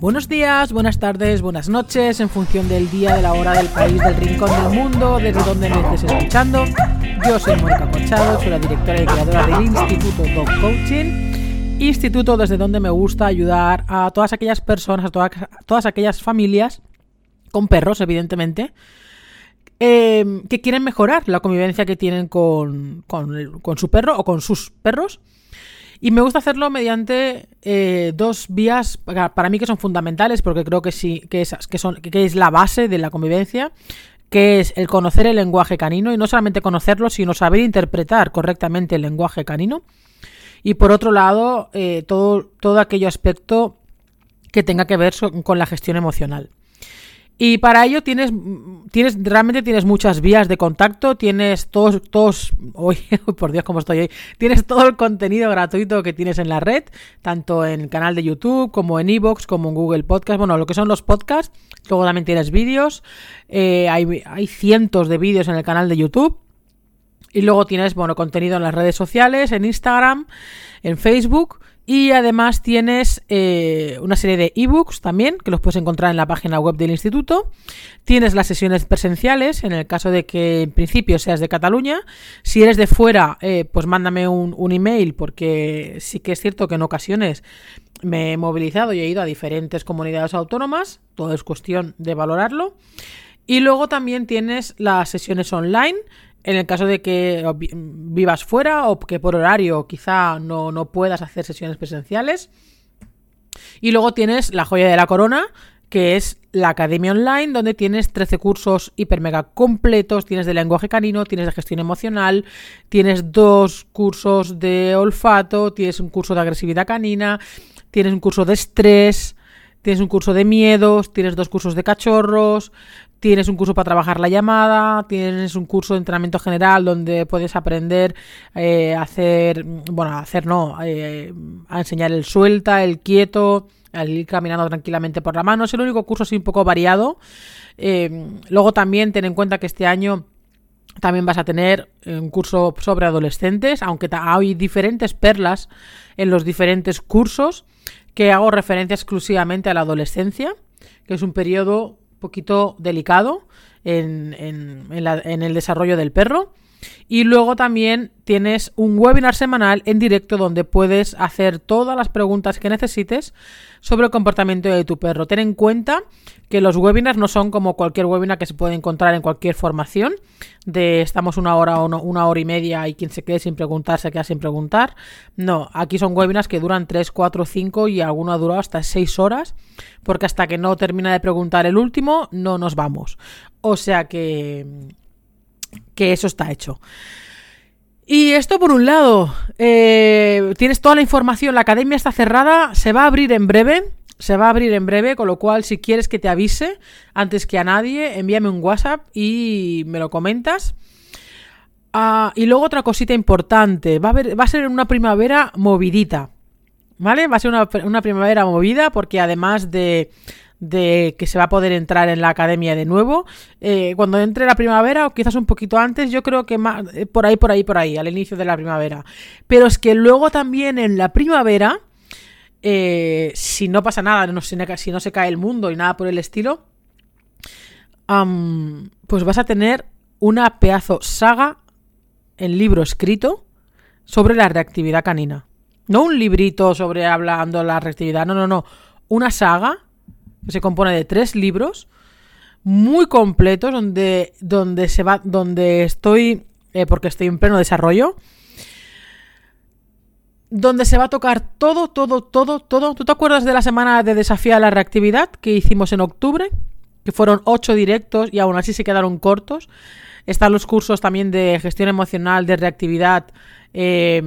Buenos días, buenas tardes, buenas noches, en función del día, de la hora, del país, del rincón del mundo, desde donde me estés escuchando. Yo soy Mónica Cochado, soy la directora y creadora del Instituto Dog Coaching, instituto desde donde me gusta ayudar a todas aquellas personas, a todas, todas aquellas familias, con perros, evidentemente, eh, que quieren mejorar la convivencia que tienen con, con su perro o con sus perros y me gusta hacerlo mediante eh, dos vías para mí que son fundamentales, porque creo que sí, que es, que, son, que es la base de la convivencia, que es el conocer el lenguaje canino, y no solamente conocerlo, sino saber interpretar correctamente el lenguaje canino. Y por otro lado, eh, todo, todo aquello aspecto que tenga que ver con la gestión emocional. Y para ello tienes, tienes, realmente tienes muchas vías de contacto, tienes todos, todos, hoy, por Dios, cómo estoy hoy, tienes todo el contenido gratuito que tienes en la red, tanto en el canal de YouTube, como en Evox, como en Google Podcast, bueno, lo que son los podcasts, luego también tienes vídeos, eh, hay, hay cientos de vídeos en el canal de YouTube, y luego tienes, bueno, contenido en las redes sociales, en Instagram, en Facebook, y además tienes eh, una serie de ebooks también, que los puedes encontrar en la página web del instituto. Tienes las sesiones presenciales, en el caso de que en principio seas de Cataluña. Si eres de fuera, eh, pues mándame un, un, email, porque sí que es cierto que en ocasiones me he movilizado y he ido a diferentes comunidades autónomas. Todo es cuestión de valorarlo. Y luego también tienes las sesiones online en el caso de que vivas fuera o que por horario quizá no, no puedas hacer sesiones presenciales. Y luego tienes la joya de la corona, que es la Academia Online, donde tienes 13 cursos hiper mega completos, tienes de lenguaje canino, tienes de gestión emocional, tienes dos cursos de olfato, tienes un curso de agresividad canina, tienes un curso de estrés, tienes un curso de miedos, tienes dos cursos de cachorros, Tienes un curso para trabajar la llamada, tienes un curso de entrenamiento general donde puedes aprender eh, a hacer, bueno, hacer no, eh, a enseñar el suelta, el quieto, al ir caminando tranquilamente por la mano. Es el único curso así un poco variado. Eh, luego también ten en cuenta que este año también vas a tener un curso sobre adolescentes, aunque hay diferentes perlas en los diferentes cursos que hago referencia exclusivamente a la adolescencia, que es un periodo poquito delicado en, en, el desarrollo del perro. Y luego también tienes un webinar semanal en directo donde puedes hacer todas las preguntas que necesites sobre el comportamiento de tu perro. Ten en cuenta que los webinars no son como cualquier webinar que se puede encontrar en cualquier formación, de estamos una hora o una hora y media y quien se quede sin preguntar se queda sin preguntar. No, aquí son webinars que duran 3, 4, 5 y alguno ha durado hasta 6 horas, porque hasta que no termina de preguntar el último no nos vamos. O sea que que eso está hecho. Y esto por un lado, eh, tienes toda la información, la academia está cerrada, se va a abrir en breve, se va a abrir en breve, con lo cual si quieres que te avise antes que a nadie, envíame un WhatsApp y me lo comentas. Ah, y luego otra cosita importante, va a, va a ser una primavera movidita, ¿vale? Va a ser una, una primavera movida porque además de de que se va a poder entrar en la academia de nuevo. Eh, cuando entre la primavera o quizás un poquito antes, yo creo que más, eh, por ahí, por ahí, por ahí, al inicio de la primavera. Pero es que luego también en la primavera, eh, si no pasa nada, no, si, no se cae el mundo y nada por el estilo, pues vas a tener una pedazo saga en libro escrito sobre la reactividad canina. No un librito sobre hablando la reactividad, no, no, no. Una saga se compone de tres libros muy completos donde, donde se va, donde estoy, eh, porque estoy en pleno desarrollo, donde se va a tocar todo, todo, todo, todo. ¿Tú te acuerdas de la semana de desafío a la reactividad que hicimos en octubre? Que fueron ocho directos y aún así se quedaron cortos. Están los cursos también de gestión emocional, de reactividad, eh,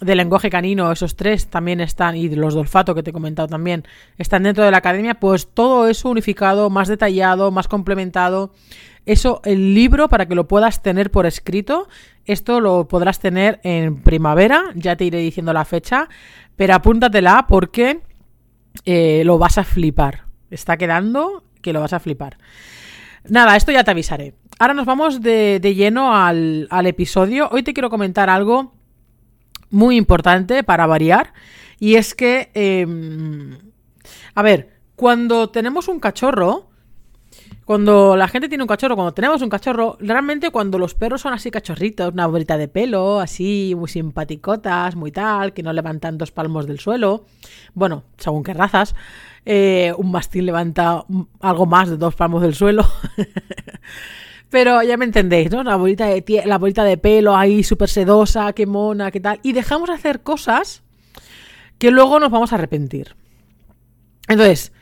de lenguaje canino, esos tres también están, y los de olfato que te he comentado también, están dentro de la academia, pues todo eso unificado, más detallado, más complementado. Eso, el libro, para que lo puedas tener por escrito, esto lo podrás tener en primavera, ya te iré diciendo la fecha, pero apúntatela porque eh, lo vas a flipar. Está quedando que lo vas a flipar. Nada, esto ya te avisaré. Ahora nos vamos de, lleno al, al, episodio. Hoy te quiero comentar algo muy importante para variar. Y es que, em, a ver, Cuando tenemos un cachorro, cuando la gente tiene un cachorro, cuando tenemos un cachorro, realmente cuando los perros son así cachorritos, una bolita de pelo, así muy simpaticotas, muy tal, que no levantan dos palmos del suelo, bueno, según qué razas, eh, un mastín levanta algo más de dos palmos del suelo. Pero ya me entendéis, ¿no? La bolita de, la bolita de pelo ahí súper sedosa, qué mona, qué tal. Y dejamos hacer cosas que luego nos vamos a arrepentir. Entonces,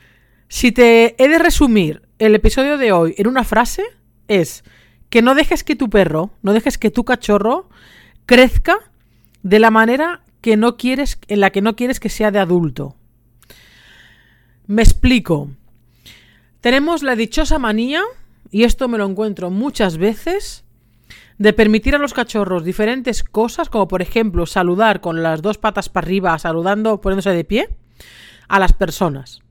si te he de resumir el episodio de hoy en una frase, es que no dejes que tu perro, no dejes que tu cachorro crezca de la manera que no quieres, en la que no quieres que sea de adulto. Me explico. Tenemos la dichosa manía y esto me lo encuentro muchas veces, de permitir a los cachorros diferentes cosas, como por ejemplo saludar con las dos patas para arriba, saludando, poniéndose de pie, a las personas.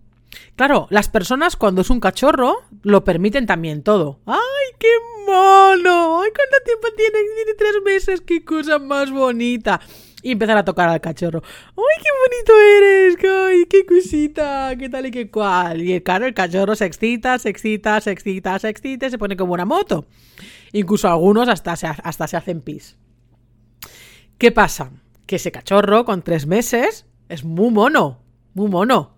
Claro, las personas cuando es un cachorro lo permiten también todo. ¡Ay, qué mono! ¡Ay, cuánto tiempo tiene! Tiene tres meses, qué cosa más bonita y empezar a tocar al cachorro. ¡Ay, qué bonito eres! ¡Ay, qué cosita! ¿Qué tal y qué cual? Y claro, el cachorro se excita, se excita, se excita, se excita, se pone como una moto. Incluso algunos hasta se, hasta se hacen pis. ¿Qué pasa? Que ese cachorro con tres meses es muy mono, muy mono.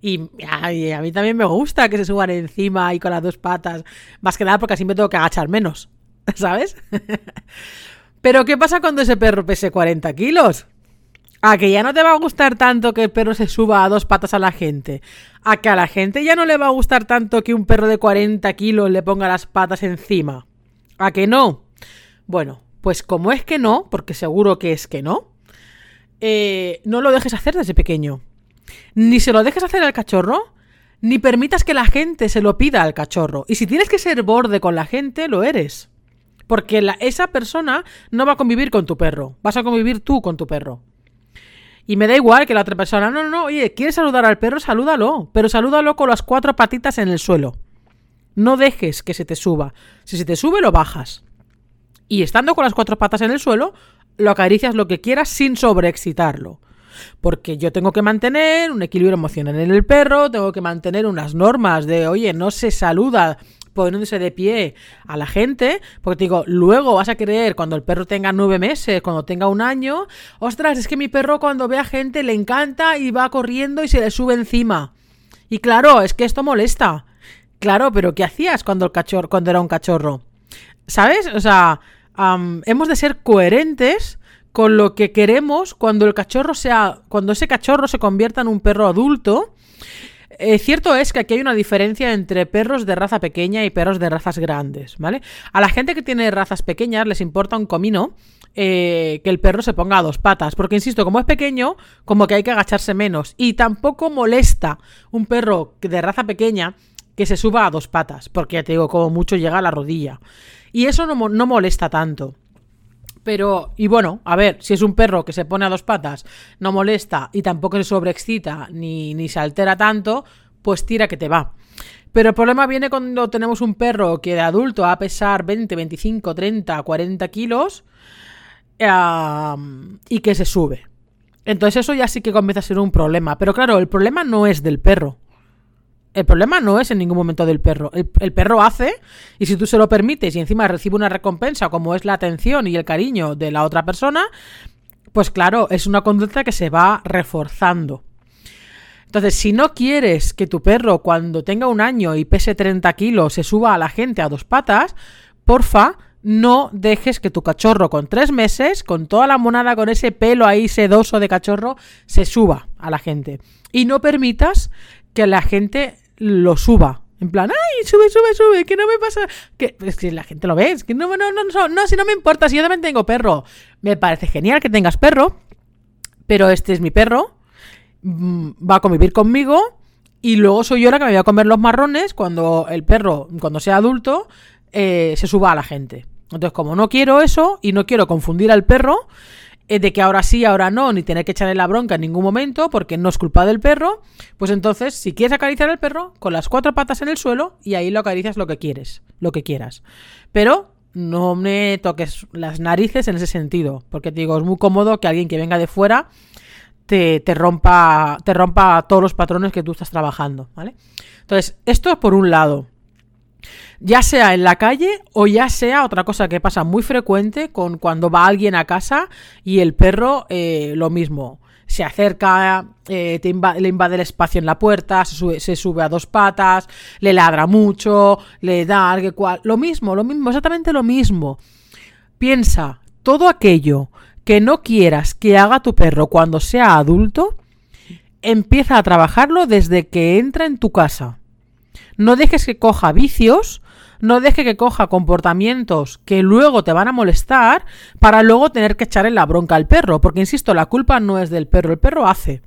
Y, a mí también me gusta que se suban encima y con las dos patas. Más que nada porque así me tengo que agachar menos. ¿Sabes? Pero ¿qué pasa cuando ese perro pese 40 kilos? A que ya no te va a gustar tanto que el perro se suba a dos patas a la gente. A que a la gente ya no le va a gustar tanto que un perro de 40 kilos le ponga las patas encima. A que no. Bueno, pues como es que no, porque seguro que es que no, eh, no lo dejes hacer desde pequeño. Ni se lo dejes hacer al cachorro, ni permitas que la gente se lo pida al cachorro. Y si tienes que ser borde con la gente, lo eres. Porque esa persona no va a convivir con tu perro. Vas a convivir tú con tu perro. Y me da igual que la otra persona, no, no, no, oye, ¿quieres saludar al perro? Salúdalo. Pero salúdalo con las cuatro patitas en el suelo. No dejes que se te suba. Si se te sube, lo bajas. Y estando con las cuatro patas en el suelo, lo acaricias lo que quieras sin sobreexcitarlo. Porque yo tengo que mantener un equilibrio emocional en el perro, tengo que mantener unas normas de, oye, no se saluda poniéndose de pie a la gente, porque te digo, luego vas a creer cuando el perro tenga nueve meses, cuando tenga un año, ostras, es que mi perro cuando ve a gente le encanta y va corriendo y se le sube encima. Y claro, es que esto molesta. Claro, pero ¿qué hacías cuando el cachorro, cuando era un cachorro? ¿Sabes? O sea, hemos de ser coherentes con lo que queremos cuando el cachorro sea, cuando ese cachorro se convierta en un perro adulto eh, cierto es que aquí hay una diferencia entre perros de raza pequeña y perros de razas grandes, ¿vale? A la gente que tiene razas pequeñas les importa un comino eh, que el perro se ponga a dos patas, porque insisto, como es pequeño, como que hay que agacharse menos. Y tampoco molesta un perro de raza pequeña que se suba a dos patas, porque ya te digo, como mucho llega a la rodilla. Y eso no, no molesta tanto. Pero, y bueno, a ver, si es un perro que se pone a dos patas, no molesta y tampoco se sobreexcita ni, ni se altera tanto, pues tira que te va. Pero el problema viene cuando tenemos un perro que de adulto va a pesar 20, 25, 30, 40 kilos y que se sube. Entonces eso ya sí que comienza a ser un problema. Pero claro, el problema no es del perro. El problema no es en ningún momento del perro. El, perro hace, y si tú se lo permites y encima recibe una recompensa como es la atención y el cariño de la otra persona, pues claro, es una conducta que se va reforzando. Entonces, si no quieres que tu perro cuando tenga un año y pese 30 kilos se suba a la gente a dos patas, porfa, no dejes que tu cachorro con tres meses, con toda la monada, con ese pelo ahí sedoso de cachorro, se suba a la gente. Y no permitas que la gente lo suba. En plan, ¡ay, sube, sube, sube! Que no me pasa. Que, es que la gente lo ve. Es que no, no, no, no, no, si no me importa, si yo también tengo perro. Me parece genial que tengas perro, pero este es mi perro. Mm, va a convivir conmigo. Y luego soy yo la que me voy a comer los marrones cuando el perro, cuando sea adulto, eh, se suba a la gente. Entonces, como no quiero eso y no quiero confundir al perro, eh, de que ahora sí, ahora no, ni tener que echarle la bronca en ningún momento, porque no es culpa del perro, pues entonces, si quieres acariciar al perro, con las cuatro patas en el suelo, y ahí lo acaricias lo que quieres, lo que quieras. Pero no me toques las narices en ese sentido, porque te digo, es muy cómodo que alguien que venga de fuera te, te, rompa, te rompa todos los patrones que tú estás trabajando, ¿vale? Entonces, esto es por un lado. Ya sea en la calle o ya sea otra cosa que pasa muy frecuente con cuando va alguien a casa y el perro eh, lo mismo. Se acerca, eh, le invade el espacio en la puerta, se sube, a dos patas, le ladra mucho, le da algo. Lo mismo, lo mismo, exactamente lo mismo. Piensa, todo aquello que no quieras que haga tu perro cuando sea adulto, empieza a trabajarlo desde que entra en tu casa. No dejes que coja vicios, no dejes que coja comportamientos que luego te van a molestar para luego tener que echarle la bronca al perro, porque insisto, la culpa no es del perro, el perro hace.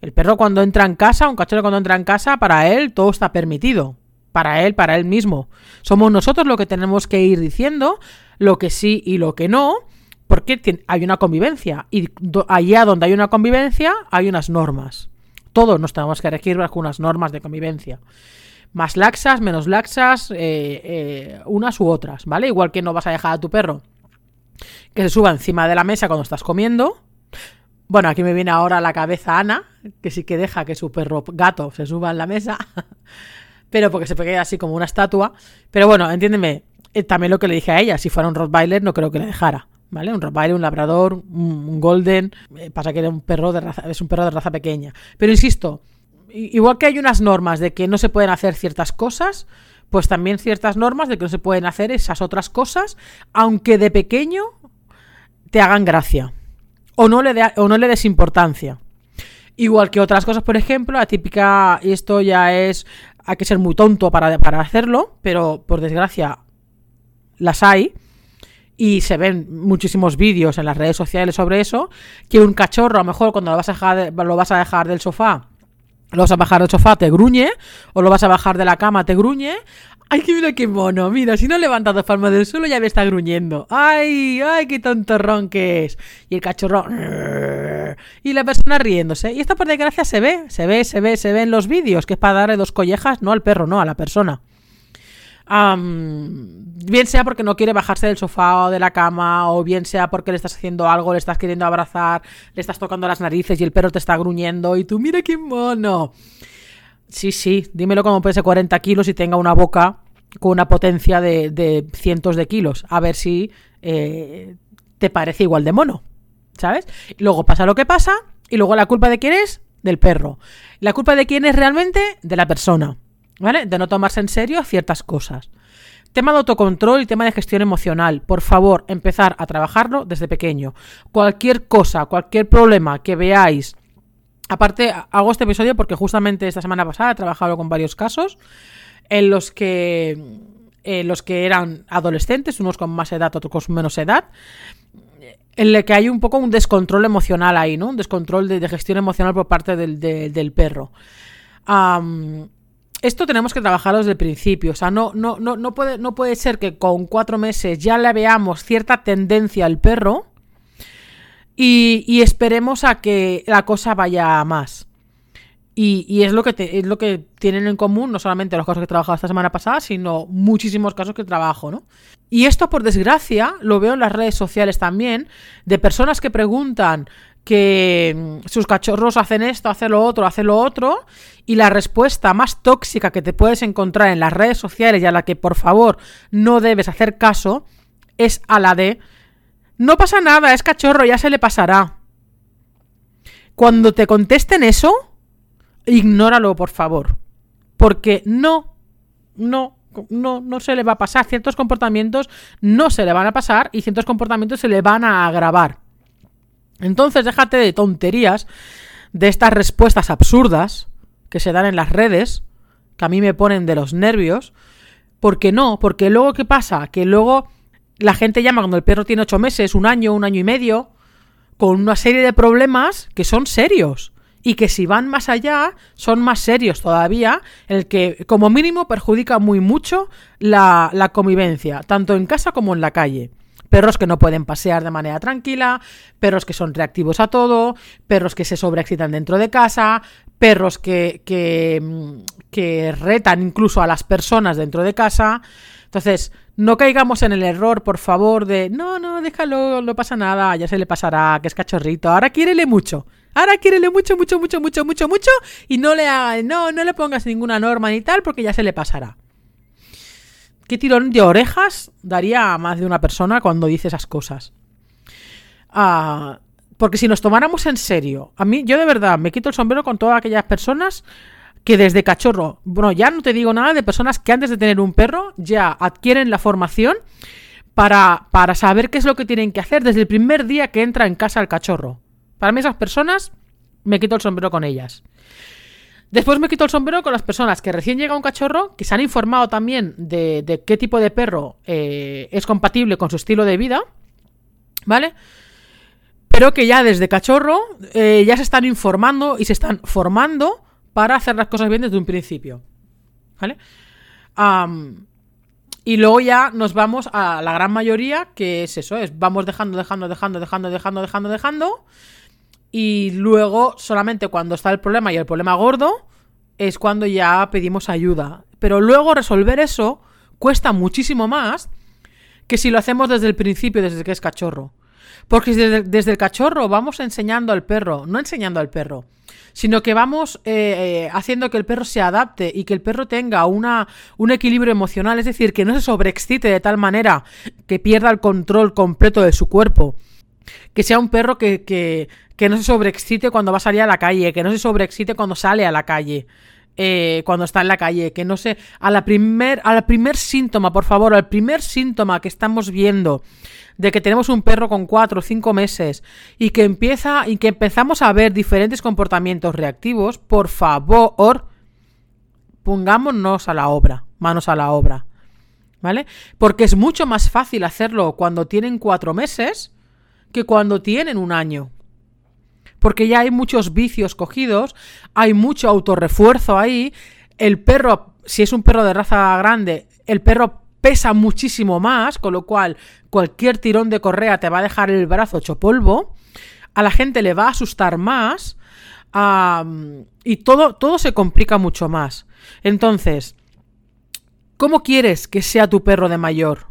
El perro cuando entra en casa, un cachorro cuando entra en casa, para él todo está permitido. Para él, para él mismo. Somos nosotros lo que tenemos que ir diciendo lo que sí y lo que no, porque hay una convivencia. Y allá donde hay una convivencia, hay unas normas. Todos nos tenemos que regir bajo unas normas de convivencia. Más laxas, menos laxas, eh, eh, unas u otras, ¿vale? Igual que no vas a dejar a tu perro que se suba encima de la mesa cuando estás comiendo. Bueno, aquí me viene ahora la cabeza Ana, que sí que deja que su perro gato se suba en la mesa, pero porque se queda así como una estatua. Pero bueno, entiéndeme, eh, también lo que le dije a ella, si fuera un Rottweiler no creo que le dejara. ¿Vale? Un Rottweiler, un Labrador, un Golden. pasa que era un perro de raza, es un perro de raza pequeña. Pero insisto, igual que hay unas normas de que no se pueden hacer ciertas cosas, pues también ciertas normas de que no se pueden hacer esas otras cosas, aunque de pequeño te hagan gracia. O no le, o no le des importancia. Igual que otras cosas, por ejemplo, la típica, y esto ya es, hay que ser muy tonto para, para hacerlo, pero por desgracia las hay, y se ven muchísimos vídeos en las redes sociales sobre eso, que un cachorro a lo mejor cuando lo vas a dejar, lo vas a dejar del sofá lo vas a bajar del sofá, te gruñe, o lo vas a bajar de la cama, te gruñe. ¡Ay, que mira qué mono! Mira, si no levanta dos palmas del suelo ya me está gruñendo. ¡Ay, ay, qué tontorrón que es! Y el cachorro... Y la persona riéndose. Y esta por desgracia se ve, se ve, se ve, se ve en los vídeos, que es para darle dos collejas, no al perro, no, a la persona bien sea porque no quiere bajarse del sofá o de la cama, o bien sea porque le estás haciendo algo, le estás queriendo abrazar, le estás tocando las narices y el perro te está gruñendo y tú, mira qué mono. Sí, sí, dímelo como pese 40 kilos y tenga una boca con una potencia de, cientos de kilos. A ver si eh, te parece igual de mono, ¿sabes? Luego pasa lo que pasa y luego la culpa de quién es? Del perro. La culpa de quién es realmente? De la persona. ¿Vale? De no tomarse en serio ciertas cosas. Tema de autocontrol y tema de gestión emocional. Por favor, empezar a trabajarlo desde pequeño. Cualquier cosa, cualquier problema que veáis. Aparte, hago este episodio porque justamente esta semana pasada he trabajado con varios casos en los que, los que eran adolescentes, unos con más edad, otros con menos edad, en el que hay un poco un descontrol emocional ahí, ¿no? Un descontrol de, gestión emocional por parte del, perro esto tenemos que trabajarlo desde el principio. O sea, no, no, no, no, puede, no puede ser que con cuatro meses ya le veamos cierta tendencia al perro y, esperemos a que la cosa vaya más. Y, es, lo que es lo que tienen en común no solamente los casos que he trabajado esta semana pasada, sino muchísimos casos que trabajo, ¿no? Y esto, por desgracia, lo veo en las redes sociales también, de personas que preguntan que mm, sus cachorros hacen esto, hacen lo otro, hacen lo otro, y la respuesta más tóxica que te puedes encontrar en las redes sociales y a la que por favor no debes hacer caso es a la de no pasa nada, es cachorro, ya se le pasará. Cuando te contesten eso, ignóralo, por favor. Porque no, no, no, no se le va a pasar. Ciertos comportamientos no se le van a pasar y ciertos comportamientos se le van a agravar. Entonces déjate de tonterías, de estas respuestas absurdas que se dan en las redes, que a mí me ponen de los nervios. porque no? Porque luego, ¿qué pasa? Que luego la gente llama cuando el perro tiene ocho meses, un año, un año y medio, con una serie de problemas que son serios. Y que si van más allá, son más serios todavía, el que como mínimo perjudica muy mucho la, la convivencia, tanto en casa como en la calle perros que no pueden pasear de manera tranquila, perros que son reactivos a todo, perros que se sobreexcitan dentro de casa, perros que, que, que retan incluso a las personas dentro de casa. Entonces, no caigamos en el error, por favor, de no, no, déjalo, no pasa nada, ya se le pasará, que es cachorrito, ahora quiérele mucho. Ahora quiérele mucho, mucho, mucho, mucho, mucho, mucho y no le haga, no, no le pongas ninguna norma ni tal porque ya se le pasará. ¿Qué tirón de orejas daría a más de una persona cuando dice esas cosas? Ah, porque si nos tomáramos en serio, a mí, yo de verdad me quito el sombrero con todas aquellas personas que desde cachorro, bueno, ya no te digo nada de personas que antes de tener un perro ya adquieren la formación para, para saber qué es lo que tienen que hacer desde el primer día que entra en casa el cachorro. Para mí esas personas me quito el sombrero con ellas. Después me quito el sombrero con las personas que recién llega un cachorro, que se han informado también de, qué tipo de perro eh, es compatible con su estilo de vida, ¿vale? Pero que ya desde cachorro eh, ya se están informando y se están formando para hacer las cosas bien desde un principio, ¿vale? y luego ya nos vamos a la gran mayoría, que es eso, es vamos dejando, dejando, dejando, dejando, dejando, dejando, dejando y luego, solamente cuando está el problema y el problema gordo, es cuando ya pedimos ayuda. Pero luego resolver eso cuesta muchísimo más que si lo hacemos desde el principio, desde que es cachorro. Porque desde, el cachorro vamos enseñando al perro, no enseñando al perro, sino que vamos eh, eh, haciendo que el perro se adapte y que el perro tenga una, un equilibrio emocional, es decir, que no se sobreexcite de tal manera que pierda el control completo de su cuerpo. Que sea un perro que, que, que no se sobreexcite cuando va a salir a la calle, que no se sobreexcite cuando sale a la calle. Eh, cuando está en la calle, que no sé, a la primer, al primer síntoma, por favor, al primer síntoma que estamos viendo de que tenemos un perro con cuatro o cinco meses y que empieza y que empezamos a ver diferentes comportamientos reactivos, por favor, pongámonos a la obra, manos a la obra, ¿vale? Porque es mucho más fácil hacerlo cuando tienen cuatro meses que cuando tienen un año porque ya hay muchos vicios cogidos, hay mucho autorrefuerzo ahí, el perro, si es un perro de raza grande, el perro pesa muchísimo más, con lo cual cualquier tirón de correa te va a dejar el brazo hecho polvo, a la gente le va a asustar más y todo, todo se complica mucho más. Entonces, ¿cómo quieres que sea tu perro de mayor?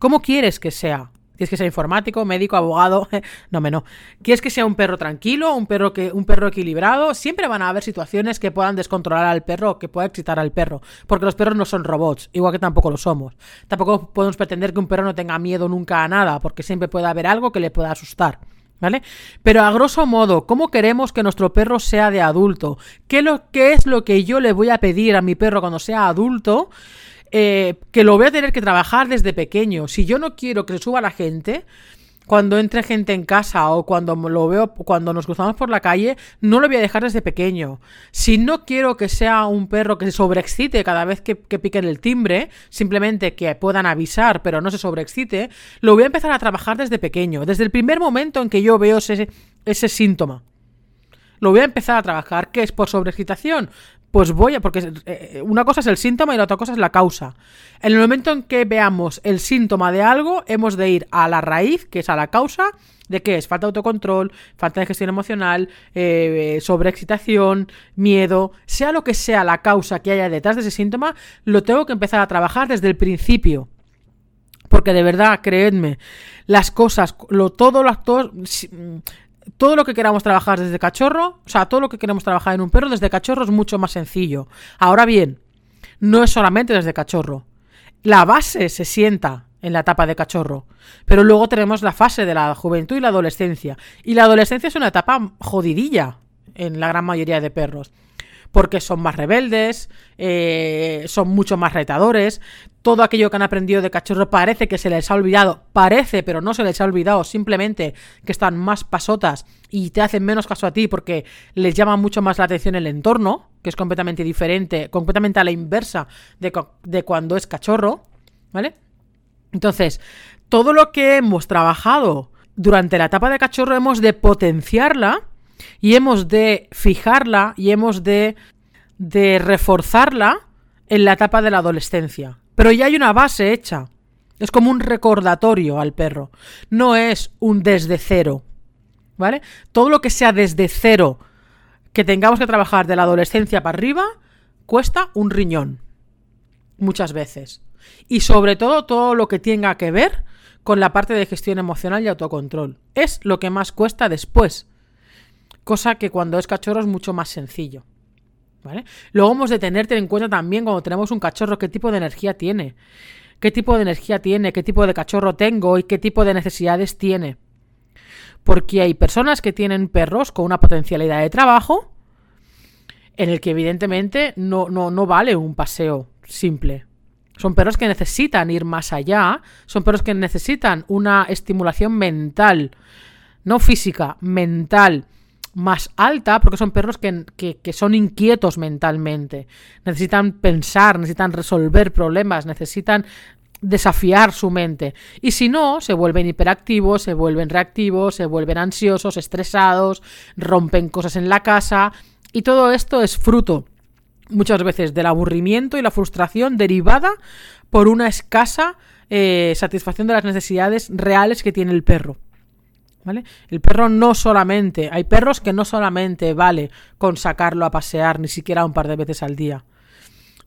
¿Cómo quieres que sea? ¿Quieres que sea informático, médico, abogado? no, me no. ¿Quieres que sea un perro tranquilo, un perro que un perro equilibrado? Siempre van a haber situaciones que puedan descontrolar al perro, que pueda excitar al perro, porque los perros no son robots, igual que tampoco lo somos. Tampoco podemos pretender que un perro no tenga miedo nunca a nada, porque siempre puede haber algo que le pueda asustar. ¿Vale? Pero a grosso modo, ¿cómo queremos que nuestro perro sea de adulto? ¿Qué, lo, ¿Qué es lo que yo le voy a pedir a mi perro cuando sea adulto? Eh, que lo voy a tener que trabajar desde pequeño. Si yo no quiero que suba la gente, cuando entre gente en casa o cuando lo veo, cuando nos cruzamos por la calle, no lo voy a dejar desde pequeño. Si no quiero que sea un perro que se sobreexcite cada vez que, piquen el timbre, simplemente que puedan avisar, pero no se sobreexcite, lo voy a empezar a trabajar desde pequeño, desde el primer momento en que yo veo ese, ese síntoma. Lo voy a empezar a trabajar. ¿Qué es por sobreexcitación? Pues voy a, porque eh, una cosa es el síntoma y la otra cosa es la causa. En el momento en que veamos el síntoma de algo, hemos de ir a la raíz, que es a la causa, de qué es falta de autocontrol, falta de gestión emocional, eh, sobreexcitación, miedo, sea lo que sea la causa que haya detrás de ese síntoma, lo tengo que empezar a trabajar desde el principio. Porque de verdad, creedme, las cosas, lo, todo lo actor, todo lo que queramos trabajar desde cachorro, o sea, todo lo que queremos trabajar en un perro desde cachorro es mucho más sencillo. Ahora bien, no es solamente desde cachorro. La base se sienta en la etapa de cachorro, pero luego tenemos la fase de la juventud y la adolescencia. Y la adolescencia es una etapa jodidilla en la gran mayoría de perros porque son más rebeldes, eh, son mucho más retadores, todo aquello que han aprendido de cachorro parece que se les ha olvidado, parece, pero no se les ha olvidado, simplemente que están más pasotas y te hacen menos caso a ti porque les llama mucho más la atención el entorno, que es completamente diferente, completamente a la inversa de, de cuando es cachorro, ¿vale? Entonces, todo lo que hemos trabajado durante la etapa de cachorro hemos de potenciarla y hemos de fijarla y hemos de, de reforzarla en la etapa de la adolescencia. Pero ya hay una base hecha. Es como un recordatorio al perro. No es un desde cero. ¿Vale? Todo lo que sea desde cero que tengamos que trabajar de la adolescencia para arriba cuesta un riñón. Muchas veces. Y sobre todo todo lo que tenga que ver con la parte de gestión emocional y autocontrol. Es lo que más cuesta después. Cosa que cuando es cachorro es mucho más sencillo. ¿Vale? Luego hemos de tener en cuenta también cuando tenemos un cachorro qué tipo de energía tiene. Qué tipo de energía tiene, qué tipo de cachorro tengo y qué tipo de necesidades tiene. Porque hay personas que tienen perros con una potencialidad de trabajo en el que evidentemente no, no, no vale un paseo simple. Son perros que necesitan ir más allá, son perros que necesitan una estimulación mental, no física, mental más alta, porque son perros que, que, son inquietos mentalmente. Necesitan pensar, necesitan resolver problemas, necesitan desafiar su mente. Y si no, se vuelven hiperactivos, se vuelven reactivos, se vuelven ansiosos, estresados, rompen cosas en la casa. Y todo esto es fruto muchas veces del aburrimiento y la frustración derivada por una escasa eh, satisfacción de las necesidades reales que tiene el perro. ¿Vale? El perro no solamente, hay perros que no solamente vale con sacarlo a pasear ni siquiera un par de veces al día.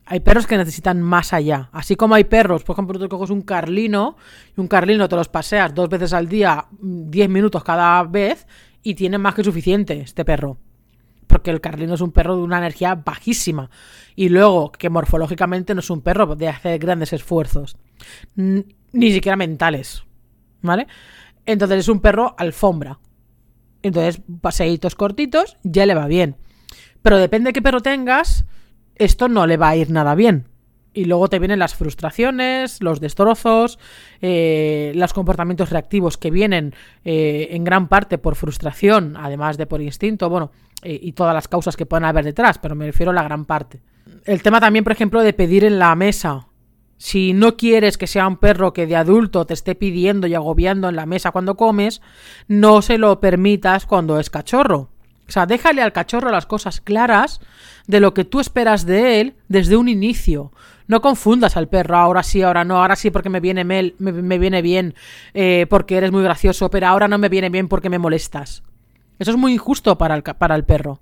Hay perros que necesitan más allá. Así como hay perros, por ejemplo, tú coges un carlino y un carlino te los paseas dos veces al día, diez minutos cada vez y tiene más que suficiente este perro porque el carlino es un perro de una energía bajísima. Y luego, que morfológicamente no es un perro de hacer grandes esfuerzos. Ni siquiera mentales. ¿Vale? Entonces es un perro alfombra. Entonces, paseitos cortitos, ya le va bien. Pero depende de qué perro tengas, esto no le va a ir nada bien. Y luego te vienen las frustraciones, los destrozos, eh, los comportamientos reactivos que vienen eh, en gran parte por frustración, además de por instinto, bueno, eh, y todas las causas que pueden haber detrás, pero me refiero a la gran parte. El tema también, por ejemplo, de pedir en la mesa. Si no quieres que sea un perro que de adulto te esté pidiendo y agobiando en la mesa cuando comes, no se lo permitas cuando es cachorro. O sea, déjale al cachorro las cosas claras de lo que tú esperas de él desde un inicio. No confundas al perro, ahora sí, ahora no, ahora sí porque me viene, me, me viene bien, eh, porque eres muy gracioso, pero ahora no me viene bien porque me molestas. Eso es muy injusto para el, para el perro.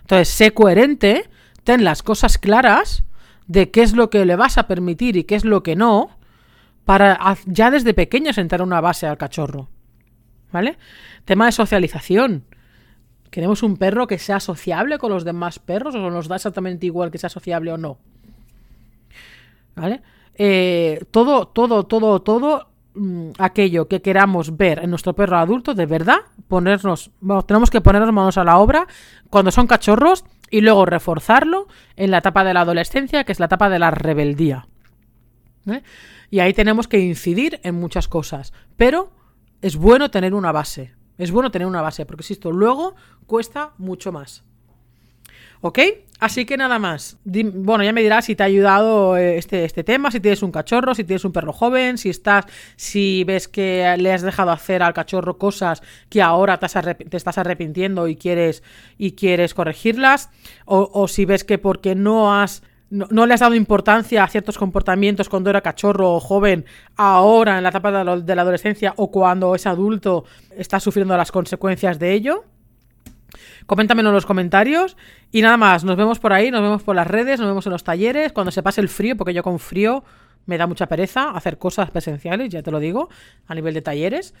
Entonces, sé coherente, ten las cosas claras de qué es lo que le vas a permitir y qué es lo que no, para ya desde pequeño sentar una base al cachorro. ¿Vale? Tema de socialización. ¿Queremos un perro que sea sociable con los demás perros o nos da exactamente igual que sea sociable o no? ¿Vale? Eh, todo, todo, todo, todo mm, aquello que queramos ver en nuestro perro adulto, de verdad, ponernos, tenemos que ponernos manos a la obra cuando son cachorros y luego reforzarlo en la etapa de la adolescencia, que es la etapa de la rebeldía. ¿eh? Y ahí tenemos que incidir en muchas cosas, pero es bueno tener una base. Es bueno tener una base, porque si esto luego cuesta mucho más. ¿Ok? Así que nada más. Bueno, ya me dirás si te ha ayudado eh, este, este tema, si tienes un cachorro, si tienes un perro joven, si estás, si ves que le has dejado hacer al cachorro cosas que ahora te, estás arrepintiendo y quieres, y quieres corregirlas, o, si ves que porque no has no, le has dado importancia a ciertos comportamientos cuando era cachorro o joven, ahora en la etapa de la adolescencia o cuando es adulto, está sufriendo las consecuencias de ello. Coméntamelo en los comentarios. Y nada más, nos vemos por ahí, nos vemos por las redes, nos vemos en los talleres, cuando se pase el frío, porque yo con frío me da mucha pereza hacer cosas presenciales, ya te lo digo, a nivel de talleres.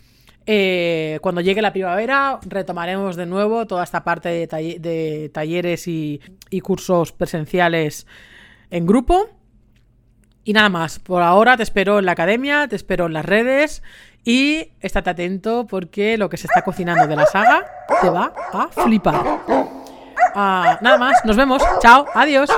Eh, cuando llegue la primavera retomaremos de nuevo toda esta parte de, talleres y, y cursos presenciales en grupo. Y nada más, por ahora te espero en la academia, te espero en las redes y estate atento porque lo que se está cocinando de la saga te va a flipar. Ah, nada más, nos vemos. Chao, adiós.